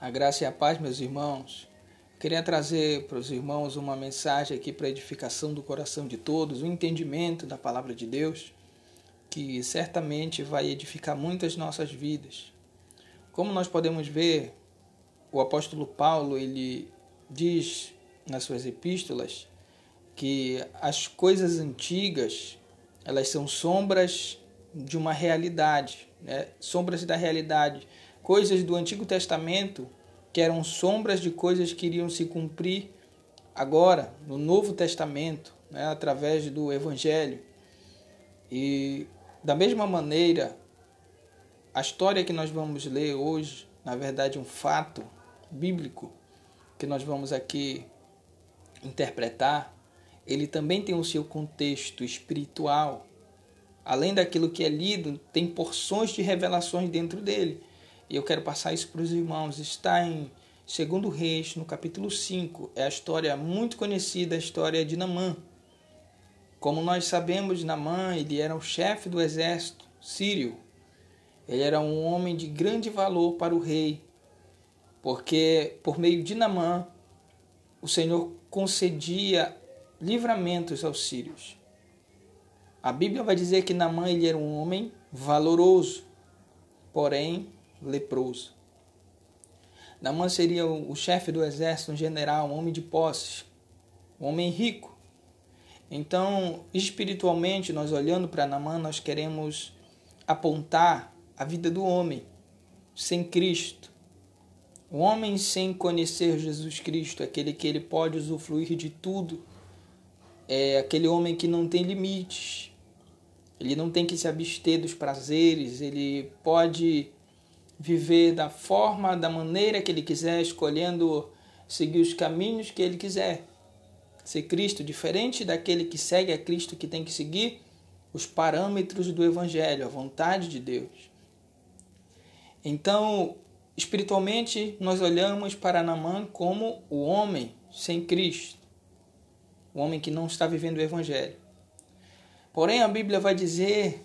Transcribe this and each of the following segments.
A graça e a paz, meus irmãos. Queria trazer para os irmãos uma mensagem aqui para edificação do coração de todos, o um entendimento da palavra de Deus, que certamente vai edificar muitas nossas vidas. Como nós podemos ver, o apóstolo Paulo, ele diz nas suas epístolas que as coisas antigas, elas são sombras de uma realidade, né? sombras da realidade coisas do Antigo Testamento que eram sombras de coisas que iriam se cumprir agora, no Novo Testamento, né, através do Evangelho. E da mesma maneira, a história que nós vamos ler hoje, na verdade, um fato bíblico que nós vamos aqui interpretar, ele também tem o seu contexto espiritual. Além daquilo que é lido, tem porções de revelações dentro dele. E eu quero passar isso para os irmãos. Está em 2 Reis, no capítulo 5. É a história muito conhecida, a história de Namã. Como nós sabemos, Namã ele era o chefe do exército sírio. Ele era um homem de grande valor para o rei, porque por meio de Namã o Senhor concedia livramentos aos sírios. A Bíblia vai dizer que Namã ele era um homem valoroso, porém leproso. Namã seria o chefe do exército, um general, um homem de posses, um homem rico. Então, espiritualmente, nós olhando para Namã, nós queremos apontar a vida do homem sem Cristo. O homem sem conhecer Jesus Cristo, aquele que ele pode usufruir de tudo, é aquele homem que não tem limites. Ele não tem que se abster dos prazeres, ele pode viver da forma, da maneira que ele quiser, escolhendo seguir os caminhos que ele quiser. Ser Cristo, diferente daquele que segue a Cristo, que tem que seguir os parâmetros do Evangelho, a vontade de Deus. Então, espiritualmente, nós olhamos para Namã como o homem sem Cristo, o homem que não está vivendo o Evangelho. Porém, a Bíblia vai dizer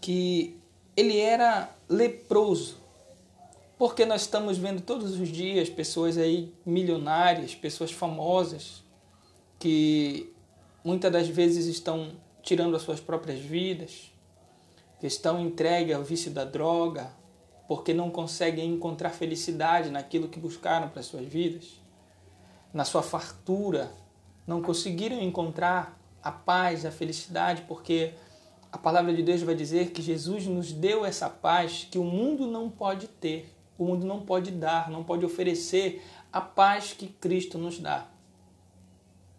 que ele era leproso. Porque nós estamos vendo todos os dias pessoas aí milionárias, pessoas famosas, que muitas das vezes estão tirando as suas próprias vidas, que estão entregues ao vício da droga, porque não conseguem encontrar felicidade naquilo que buscaram para suas vidas, na sua fartura, não conseguiram encontrar a paz, a felicidade, porque a palavra de Deus vai dizer que Jesus nos deu essa paz que o mundo não pode ter, o mundo não pode dar, não pode oferecer a paz que Cristo nos dá.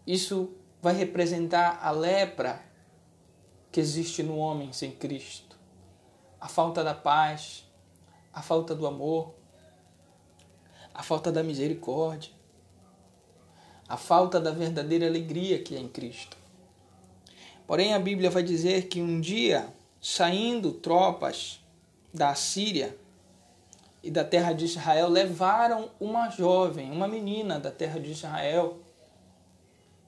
Isso vai representar a lepra que existe no homem sem Cristo, a falta da paz, a falta do amor, a falta da misericórdia, a falta da verdadeira alegria que é em Cristo. Porém, a Bíblia vai dizer que um dia, saindo tropas da Síria e da terra de Israel, levaram uma jovem, uma menina da terra de Israel.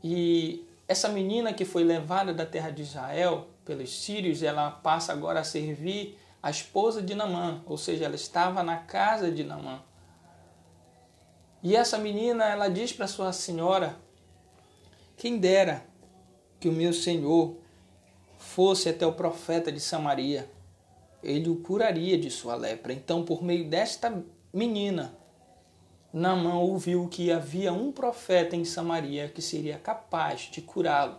E essa menina que foi levada da terra de Israel pelos sírios, ela passa agora a servir a esposa de Namã, ou seja, ela estava na casa de Namã. E essa menina, ela diz para sua senhora: Quem dera que o meu senhor fosse até o profeta de Samaria, ele o curaria de sua lepra. Então, por meio desta menina, Naamã ouviu que havia um profeta em Samaria que seria capaz de curá-lo.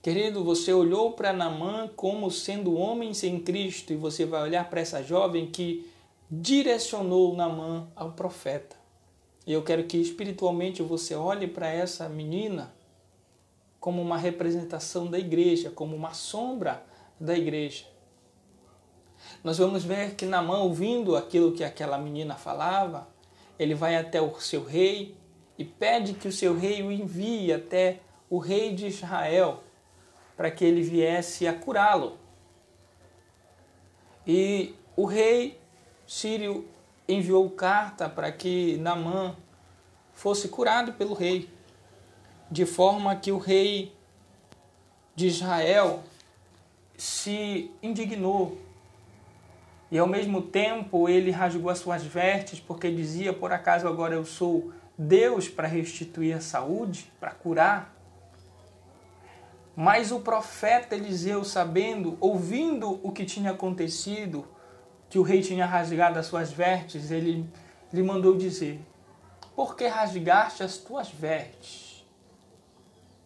Querido, você olhou para Naamã como sendo homem sem Cristo e você vai olhar para essa jovem que direcionou Naamã ao profeta. E eu quero que espiritualmente você olhe para essa menina como uma representação da igreja, como uma sombra da igreja. Nós vamos ver que Namã, ouvindo aquilo que aquela menina falava, ele vai até o seu rei e pede que o seu rei o envie até o rei de Israel para que ele viesse a curá-lo. E o rei sírio enviou carta para que Namã fosse curado pelo rei de forma que o rei de Israel se indignou E ao mesmo tempo ele rasgou as suas vestes, porque dizia: Por acaso agora eu sou Deus para restituir a saúde, para curar? Mas o profeta Eliseu, sabendo, ouvindo o que tinha acontecido, que o rei tinha rasgado as suas vestes, ele lhe mandou dizer: Por que rasgaste as tuas vestes?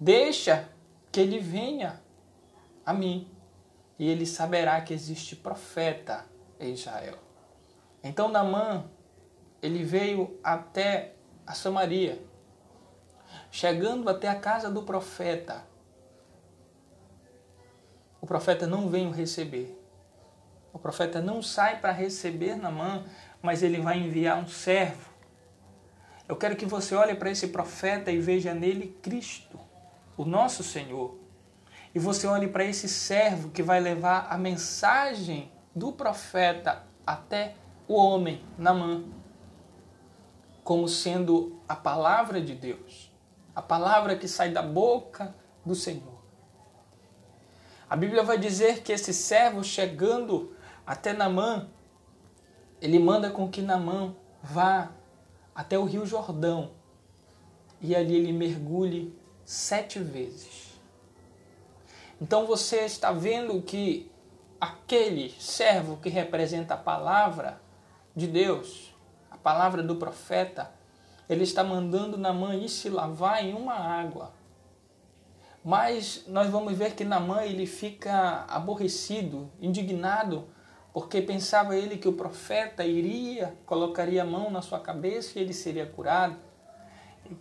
Deixa que ele venha a mim, e ele saberá que existe profeta em Israel. Então Naamã, ele veio até a Samaria, chegando até a casa do profeta. O profeta não vem o receber. O profeta não sai para receber Naamã, mas ele vai enviar um servo. Eu quero que você olhe para esse profeta e veja nele Cristo, o nosso Senhor. E você olhe para esse servo que vai levar a mensagem do profeta até o homem, Namã, como sendo a palavra de Deus, a palavra que sai da boca do Senhor. A Bíblia vai dizer que esse servo chegando até Namã, ele manda com que Namã vá até o Rio Jordão e ali ele mergulhe sete vezes. Então você está vendo que aquele servo que representa a palavra de Deus, a palavra do profeta, ele está mandando Namã ir se lavar em uma água. Mas nós vamos ver que Namã ele fica aborrecido, indignado, porque pensava ele que o profeta iria, colocaria a mão na sua cabeça e ele seria curado,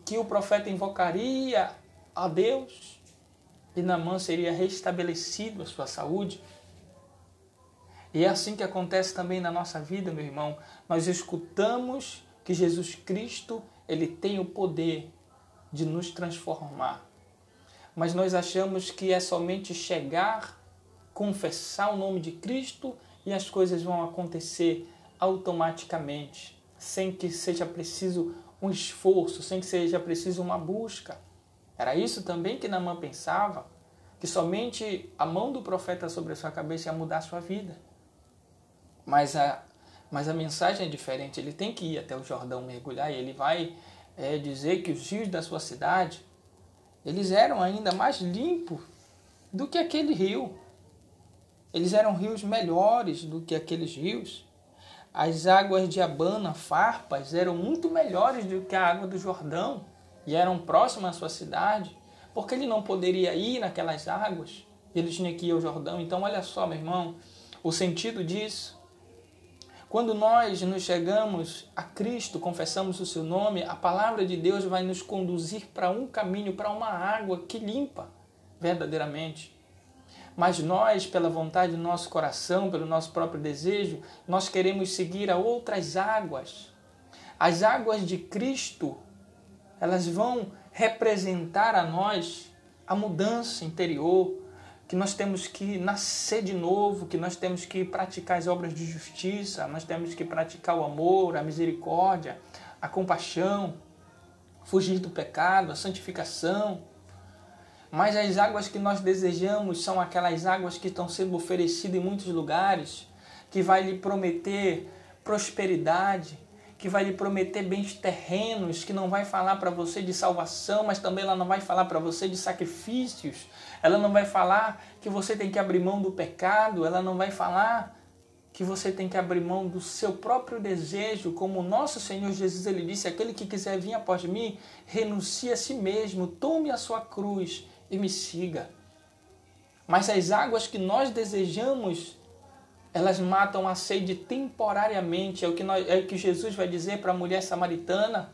que o profeta invocaria a Deus e Namã seria restabelecido a sua saúde. E é assim que acontece também na nossa vida, meu irmão. Nós escutamos que Jesus Cristo, ele tem o poder de nos transformar. Mas nós achamos que é somente chegar, confessar o nome de Cristo e as coisas vão acontecer automaticamente, sem que seja preciso um esforço, sem que seja preciso uma busca. Era isso também que Namã pensava, que somente a mão do profeta sobre a sua cabeça ia mudar a sua vida. Mas a, mas a mensagem é diferente. Ele tem que ir até o Jordão mergulhar e ele vai é, dizer que os rios da sua cidade eles eram ainda mais limpos do que aquele rio. Eles eram rios melhores do que aqueles rios. As águas de Abana, Farpas, eram muito melhores do que a água do Jordão e eram próximas à sua cidade, porque ele não poderia ir naquelas águas, ele tinha que ir ao Jordão. Então, olha só, meu irmão, o sentido disso quando nós nos chegamos a Cristo, confessamos o seu nome, a palavra de Deus vai nos conduzir para um caminho, para uma água que limpa verdadeiramente. Mas nós, pela vontade do nosso coração, pelo nosso próprio desejo, nós queremos seguir a outras águas. As águas de Cristo, elas vão representar a nós a mudança interior, que nós temos que nascer de novo, que nós temos que praticar as obras de justiça, nós temos que praticar o amor, a misericórdia, a compaixão, fugir do pecado, a santificação. Mas as águas que nós desejamos são aquelas águas que estão sendo oferecidas em muitos lugares, que vai lhe prometer prosperidade, que vai lhe prometer bens terrenos, que não vai falar para você de salvação, mas também ela não vai falar para você de sacrifícios, ela não vai falar que você tem que abrir mão do pecado, ela não vai falar que você tem que abrir mão do seu próprio desejo, como o nosso Senhor Jesus ele disse: aquele que quiser vir após mim, renuncie a si mesmo, tome a sua cruz e me siga. Mas as águas que nós desejamos, elas matam a sede temporariamente, é o que, nós, é o que Jesus vai dizer para a mulher samaritana.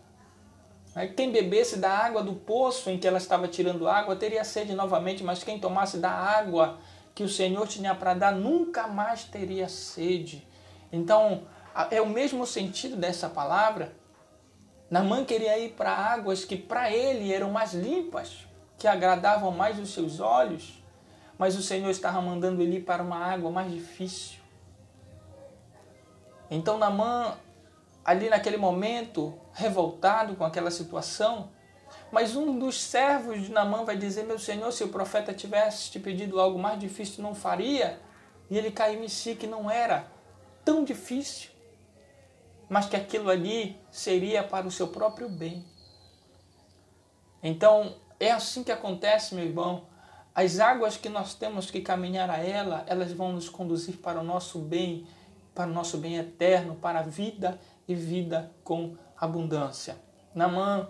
Quem bebesse da água do poço em que ela estava tirando água teria sede novamente, mas quem tomasse da água que o Senhor tinha para dar nunca mais teria sede. Então, é o mesmo sentido dessa palavra. Namã queria ir para águas que para ele eram mais limpas, que agradavam mais os seus olhos, mas o Senhor estava mandando ele para uma água mais difícil. Então Namã ali naquele momento, revoltado com aquela situação. Mas um dos servos de Namã vai dizer: Meu senhor, se o profeta tivesse te pedido algo mais difícil, não faria. E ele caiu em si que não era tão difícil, mas que aquilo ali seria para o seu próprio bem. Então, é assim que acontece, meu irmão. As águas que nós temos que caminhar a ela, elas vão nos conduzir para o nosso bem, para o nosso bem eterno, para a vida e vida com abundância. Namã,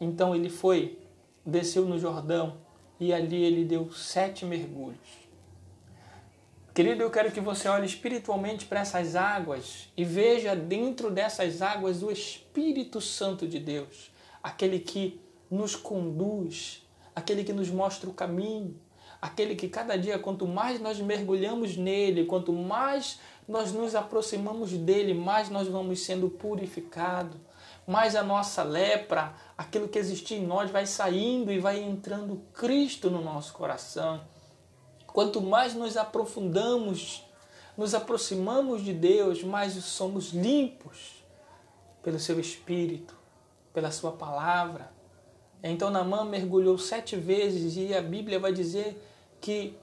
então ele foi, desceu no Jordão e ali ele deu sete mergulhos. Querido, eu quero que você olhe espiritualmente para essas águas e veja dentro dessas águas o Espírito Santo de Deus, aquele que nos conduz, aquele que nos mostra o caminho, aquele que cada dia, quanto mais nós mergulhamos nele, quanto mais nós nos aproximamos dele, mais nós vamos sendo purificados, mais a nossa lepra, aquilo que existia em nós, vai saindo e vai entrando Cristo no nosso coração. Quanto mais nos aprofundamos, nos aproximamos de Deus, mais somos limpos pelo seu Espírito, pela sua palavra. Então Namã mergulhou sete vezes e a Bíblia vai dizer que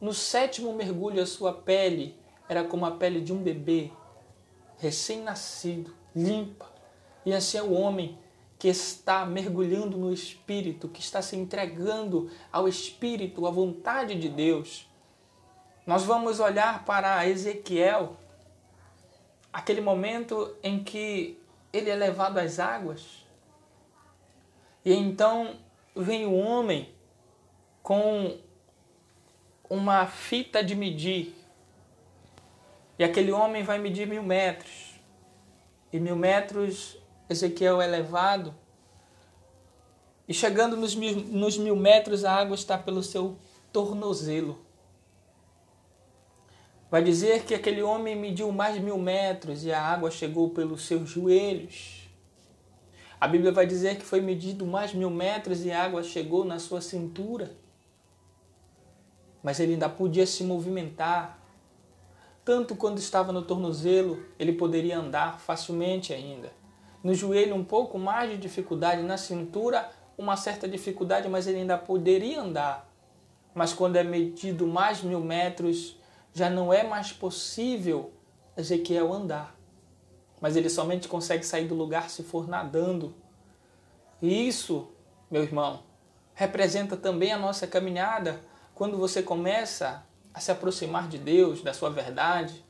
no sétimo mergulho a sua pele era como a pele de um bebê recém-nascido, limpa. E assim é o homem que está mergulhando no Espírito, que está se entregando ao Espírito, à vontade de Deus. Nós vamos olhar para Ezequiel, aquele momento em que ele é levado às águas e então vem o homem com uma fita de medir. E aquele homem vai medir mil metros. E mil metros, Ezequiel é levado. E chegando nos mil, nos mil metros, a água está pelo seu tornozelo. Vai dizer que aquele homem mediu mais mil metros e a água chegou pelos seus joelhos. A Bíblia vai dizer que foi medido mais mil metros e a água chegou na sua cintura. Mas ele ainda podia se movimentar. Tanto quando estava no tornozelo, ele poderia andar facilmente ainda. No joelho, um pouco mais de dificuldade. Na cintura, uma certa dificuldade, mas ele ainda poderia andar. Mas quando é medido mais mil metros, já não é mais possível Ezequiel andar mas ele somente consegue sair do lugar se for nadando. E isso, meu irmão, representa também a nossa caminhada quando você começa a se aproximar de Deus, da sua verdade,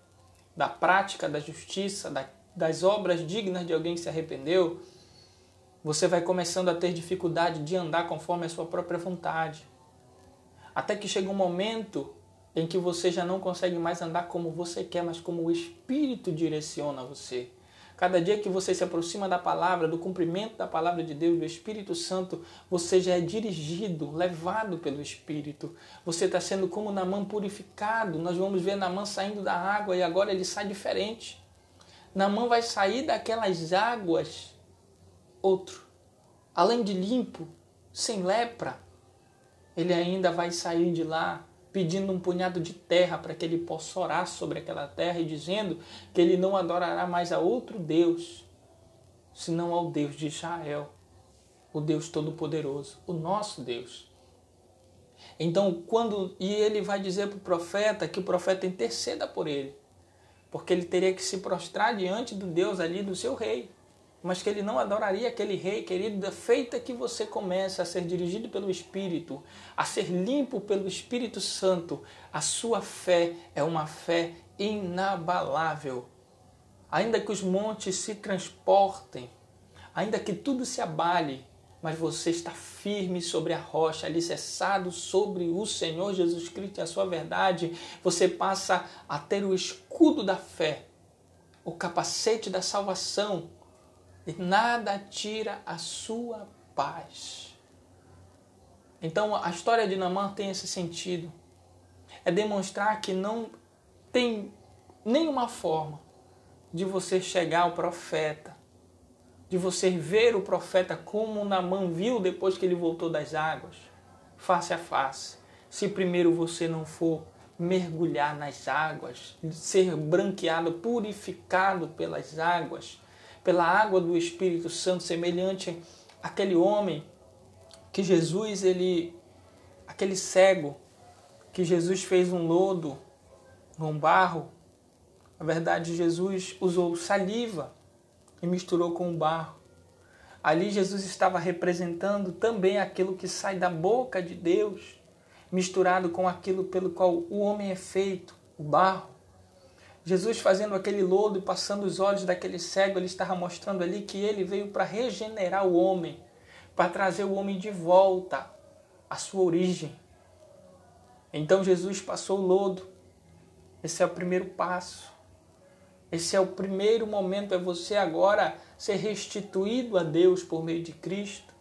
da prática da justiça, das obras dignas de alguém que se arrependeu, você vai começando a ter dificuldade de andar conforme a sua própria vontade. Até que chega um momento em que você já não consegue mais andar como você quer, mas como o Espírito direciona você. Cada dia que você se aproxima da palavra, do cumprimento da palavra de Deus, do Espírito Santo, você já é dirigido, levado pelo Espírito. Você está sendo como Namã purificado. Nós vamos ver Namã saindo da água e agora ele sai diferente. Namã vai sair daquelas águas outro. Além de limpo, sem lepra, ele ainda vai sair de lá pedindo um punhado de terra para que ele possa orar sobre aquela terra e dizendo que ele não adorará mais a outro Deus, senão ao Deus de Israel, o Deus Todo-Poderoso, o nosso Deus. Então, quando e ele vai dizer para o profeta que o profeta interceda por ele, porque ele teria que se prostrar diante do Deus ali do seu rei mas que ele não adoraria aquele rei, querido, feita que você começa a ser dirigido pelo Espírito, a ser limpo pelo Espírito Santo, a sua fé é uma fé inabalável. Ainda que os montes se transportem, ainda que tudo se abale, mas você está firme sobre a rocha, alicerçado sobre o Senhor Jesus Cristo e a sua verdade, você passa a ter o escudo da fé, o capacete da salvação, e nada tira a sua paz. Então a história de Namã tem esse sentido. É demonstrar que não tem nenhuma forma de você chegar ao profeta, de você ver o profeta como Namã viu depois que ele voltou das águas, face a face. Se primeiro você não for mergulhar nas águas, ser branqueado, purificado pelas águas, pela água do Espírito Santo, semelhante àquele homem que Jesus, ele, aquele cego, que Jesus fez um lodo num barro Na verdade, Jesus usou saliva e misturou com o barro. Ali Jesus estava representando também aquilo que sai da boca de Deus, misturado com aquilo pelo qual o homem é feito, o barro. Jesus fazendo aquele lodo e passando os olhos daquele cego, ele estava mostrando ali que ele veio para regenerar o homem, para trazer o homem de volta à sua origem. Então Jesus passou o lodo. Esse é o primeiro passo. Esse é o primeiro momento, é você agora ser restituído a Deus por meio de Cristo.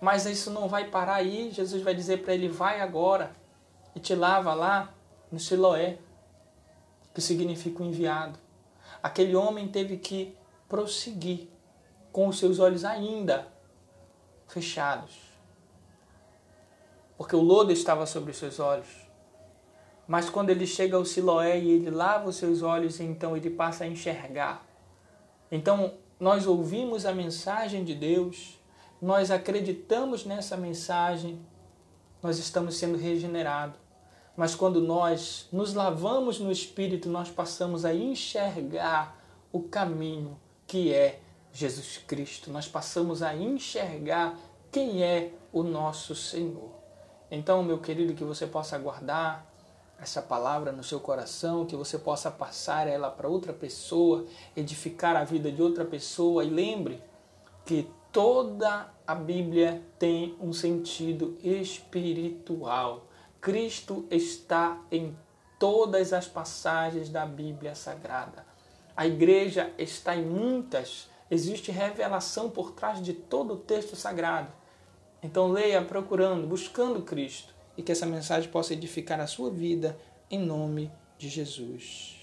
Mas isso não vai parar aí. Jesus vai dizer para ele: vai agora e te lava lá no Siloé que significa o enviado. Aquele homem teve que prosseguir com os seus olhos ainda fechados. Porque o lodo estava sobre os seus olhos. Mas quando ele chega ao Siloé e ele lava os seus olhos, então ele passa a enxergar. Então nós ouvimos a mensagem de Deus, nós acreditamos nessa mensagem, nós estamos sendo regenerados mas quando nós nos lavamos no Espírito, nós passamos a enxergar o caminho que é Jesus Cristo. Nós passamos a enxergar quem é o nosso Senhor. Então, meu querido, que você possa guardar essa palavra no seu coração, que você possa passar ela para outra pessoa, edificar a vida de outra pessoa e lembre que toda a Bíblia tem um sentido espiritual. Cristo está em todas as passagens da Bíblia Sagrada. A igreja está em muitas, existe revelação por trás de todo o texto sagrado. Então leia procurando, buscando Cristo e que essa mensagem possa edificar a sua vida em nome de Jesus.